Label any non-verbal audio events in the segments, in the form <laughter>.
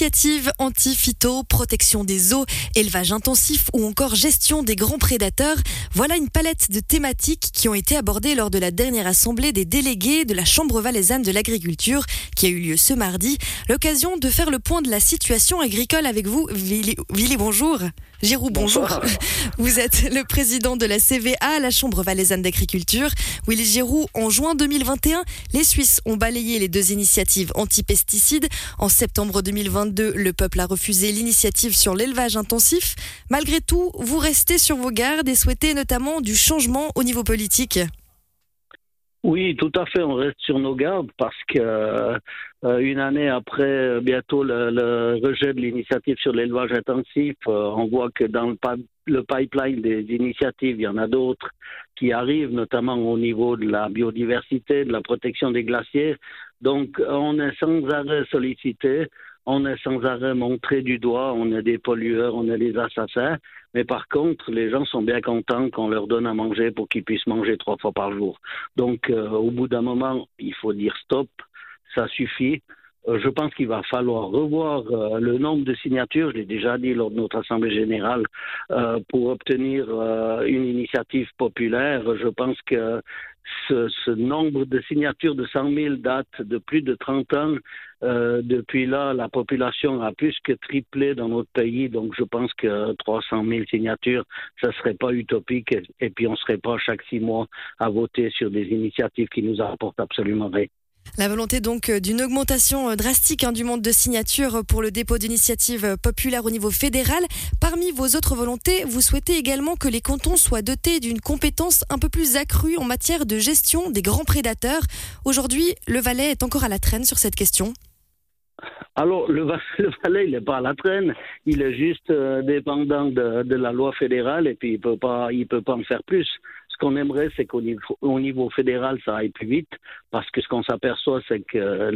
Initiative anti-phyto, protection des eaux, élevage intensif ou encore gestion des grands prédateurs, voilà une palette de thématiques qui ont été abordées lors de la dernière assemblée des délégués de la Chambre valaisanne de l'agriculture qui a eu lieu ce mardi. L'occasion de faire le point de la situation agricole avec vous. Vili, bonjour. Giroud, bonjour. <laughs> Vous êtes le président de la CVA, la Chambre valaisanne d'agriculture. Willy Giroud, en juin 2021, les Suisses ont balayé les deux initiatives anti-pesticides. En septembre 2022, le peuple a refusé l'initiative sur l'élevage intensif. Malgré tout, vous restez sur vos gardes et souhaitez notamment du changement au niveau politique. Oui, tout à fait. On reste sur nos gardes parce que euh, une année après euh, bientôt le, rejet de l'initiative sur l'élevage intensif, euh, on voit que dans le, pipeline des initiatives, il y en a d'autres qui arrivent, notamment au niveau de la biodiversité, de la protection des glaciers. Donc, on est sans arrêt sollicité on est sans arrêt montré du doigt, on est des pollueurs, on est des assassins. Mais par contre, les gens sont bien contents qu'on leur donne à manger pour qu'ils puissent manger trois fois par jour. Donc, euh, au bout d'un moment, il faut dire stop, ça suffit. Euh, je pense qu'il va falloir revoir euh, le nombre de signatures, je l'ai déjà dit lors de notre Assemblée générale, pour obtenir une initiative populaire. Je pense que ce, nombre de signatures de 100 000 date de plus de 30 ans. Euh, depuis là, la population a plus que triplé dans notre pays, donc je pense que 300 000 signatures, ça ne serait pas utopique, et, puis on ne serait pas chaque six mois à voter sur des initiatives qui nous apportent absolument rien. La volonté donc euh, d'une augmentation euh, drastique hein, du monde de signatures pour le dépôt d'initiatives euh, populaires au niveau fédéral. Parmi vos autres volontés, vous souhaitez également que les cantons soient dotés d'une compétence un peu plus accrue en matière de gestion des grands prédateurs. Aujourd'hui, le Valais est encore à la traîne sur cette question. Alors, le, <laughs> Valais, il n'est pas à la traîne. Il est juste dépendant de, la loi fédérale et puis il ne peut, pas, peut pas en faire plus qu'on aimerait, c'est qu'au niveau, fédéral, ça aille plus vite, parce que ce qu'on s'aperçoit, c'est que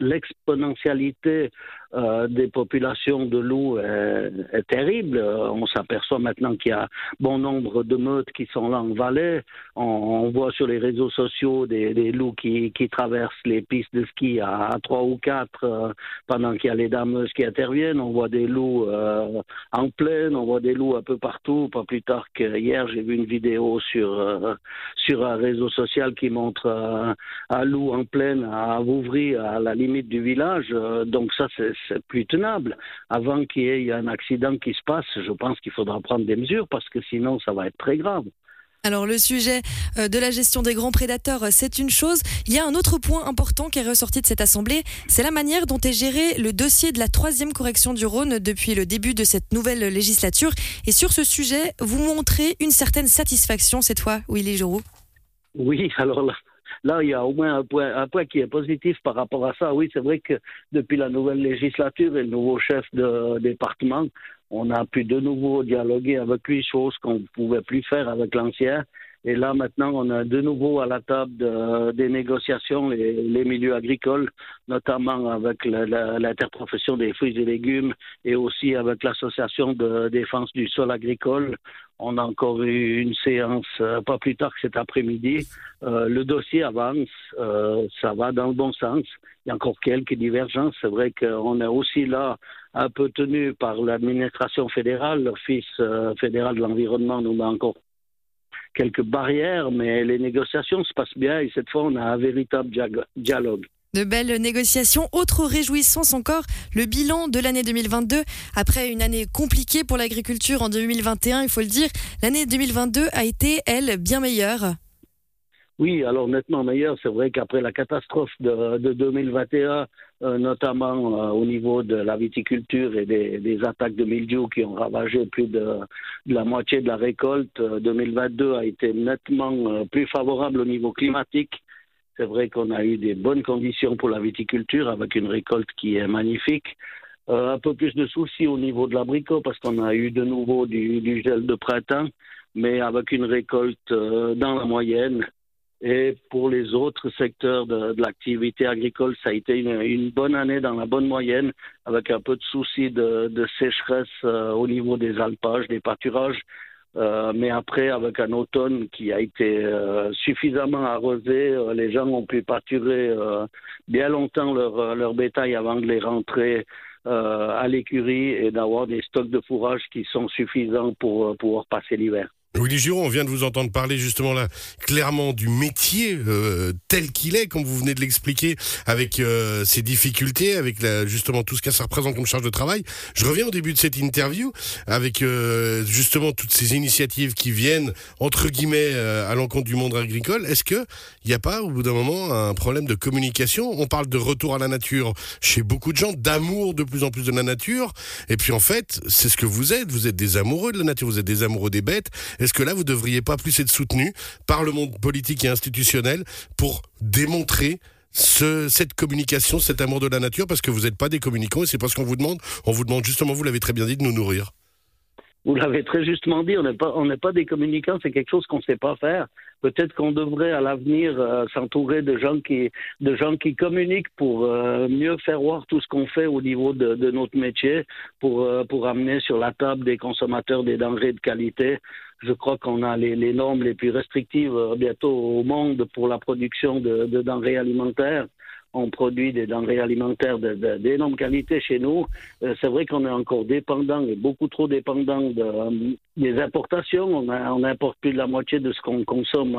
l'exponentialité euh, des populations de loups est, terrible. On s'aperçoit maintenant qu'il y a bon nombre de meutes qui sont là en Valais. On, voit sur les réseaux sociaux des, loups qui, traversent les pistes de ski à, trois ou quatre euh, pendant qu'il y a les dameuses qui interviennent. On voit des loups euh, en plaine, on voit des loups un peu partout. Pas plus tard qu'hier, j'ai vu une vidéo sur, sur un réseau social qui montre un loup en plaine à Vouvry, à la limite du village. donc ça, c'est plus tenable. Avant qu'il y ait un accident qui se passe, je pense qu'il faudra prendre des mesures parce que sinon ça va être très grave. Alors le sujet euh, de la gestion des grands prédateurs, euh, c'est une chose. Il y a un autre point important qui est ressorti de cette assemblée, c'est la manière dont est géré le dossier de la troisième correction du Rhône depuis le début de cette nouvelle législature. Et sur ce sujet, vous montrez une certaine satisfaction cette fois, Willy Giroux. Oui, <laughs> alors là, Là, il y a au moins un point, un point qui est positif par rapport à ça. Oui, c'est vrai que depuis la nouvelle législature et le nouveau chef de département, on a pu de nouveau dialoguer avec lui, chose qu'on ne pouvait plus faire avec l'ancien. Et là, maintenant, on a de nouveau à la table des négociations les, les, milieux agricoles, notamment avec l'interprofession des fruits et légumes et aussi avec l'association de défense du sol agricole. On a encore eu une séance euh, pas plus tard que cet après-midi. Euh, le dossier avance, euh, ça va dans le bon sens. Il y a encore quelques divergences. C'est vrai qu'on est aussi là un peu tenu par l'administration fédérale. L'Office fédéral de l'environnement nous met encore quelques barrières, mais les négociations se passent bien et cette fois, on a un véritable dialogue. De belles négociations. Autre réjouissance encore, le bilan de l'année 2022. Après une année compliquée pour l'agriculture en 2021, il faut le dire, l'année 2022 a été, elle, bien meilleure. Oui, alors nettement meilleure. C'est vrai qu'après la catastrophe de, 2021, euh, notamment euh, au niveau de la viticulture et des, attaques de mildiou qui ont ravagé plus de, la moitié de la récolte, 2022 euh, a été nettement plus favorable au niveau climatique. C'est vrai qu'on a eu des bonnes conditions pour la viticulture avec une récolte qui est magnifique. Euh, un peu plus de soucis au niveau de l'abricot parce qu'on a eu de nouveau du, gel de printemps, mais avec une récolte euh, dans la moyenne. Et pour les autres secteurs de, l'activité agricole, ça a été une, bonne année dans la bonne moyenne, avec un peu de soucis de, sécheresse euh, au niveau des alpages, des pâturages. Euh, mais après, avec un automne qui a été euh, suffisamment arrosé, euh, les gens ont pu pâturer bien longtemps leur, leur bétail avant de les rentrer à l'écurie et d'avoir des stocks de fourrage qui sont suffisants pour pouvoir passer l'hiver. Willy Giron, on vient de vous entendre parler justement là clairement du métier euh, tel qu'il est, comme vous venez de l'expliquer, avec euh, ses difficultés, avec la, justement tout ce que ça représente comme charge de travail. Je reviens au début de cette interview avec euh, justement toutes ces initiatives qui viennent entre guillemets à l'encontre du monde agricole. Est-ce que il n'y a pas au bout d'un moment un problème de communication? On parle de retour à la nature chez beaucoup de gens, d'amour de plus en plus de la nature, et puis en fait c'est ce que vous êtes. Vous êtes des amoureux de la nature, vous êtes des amoureux des bêtes. Est-ce que là, vous ne devriez pas plus être soutenu par le monde politique et institutionnel pour démontrer cette communication, cet amour de la nature, parce que vous n'êtes pas des communicants et c'est parce qu'on vous demande, on vous demande justement, vous l'avez très bien dit, de nous nourrir. Vous l'avez très justement dit, on n'est pas, pas des communicants, c'est quelque chose qu'on ne sait pas faire. Peut-être qu'on devrait à l'avenir euh, s'entourer de gens qui, de gens qui communiquent pour euh, mieux faire voir tout ce qu'on fait au niveau de, notre métier, pour, euh, pour amener sur la table des consommateurs des denrées de qualité. Je crois qu'on a les, normes les plus restrictives bientôt au monde pour la production de, de denrées alimentaires on produit des denrées alimentaires d'énorme qualité chez nous. Euh, c'est vrai qu'on est encore dépendant, et beaucoup trop dépendant euh, des importations. On, on, importe plus de la moitié de ce qu'on consomme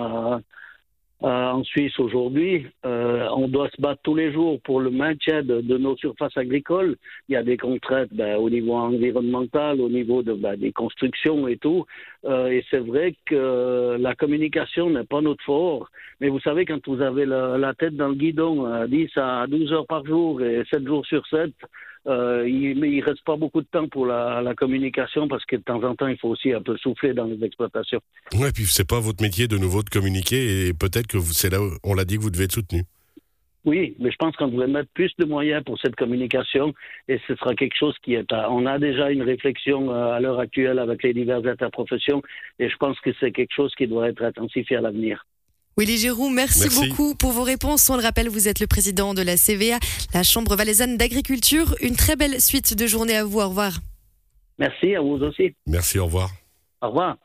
euh, en Suisse aujourd'hui. Euh, on doit se battre tous les jours pour le maintien de, nos surfaces agricoles. Il y a des contraintes ben, au niveau environnemental, au niveau de, ben, des constructions et tout. Euh, et c'est vrai que la communication n'est pas notre fort. Mais vous savez, quand vous avez la, la tête dans le guidon 10 à 12 heures par jour et 7 jours sur 7, euh, il, mais il reste pas beaucoup de temps pour la, la, communication parce que de temps en temps, il faut aussi un peu souffler dans les exploitations. Ouais, puis c'est pas votre métier de nouveau de communiquer et peut-être que c'est là, où on l'a dit que vous devez être soutenu. Oui, mais je pense qu'on devrait mettre plus de moyens pour cette communication et ce sera quelque chose qui est à... On a déjà une réflexion euh, à l'heure actuelle avec les diverses interprofessions et je pense que c'est quelque chose qui doit être intensifié à l'avenir. Willy Giroux, merci, beaucoup pour vos réponses. On le rappelle, vous êtes le président de la CVA, la Chambre valaisanne d'agriculture. Une très belle suite de journée à vous. Au revoir. Merci, à vous aussi. Merci, au revoir. Au revoir.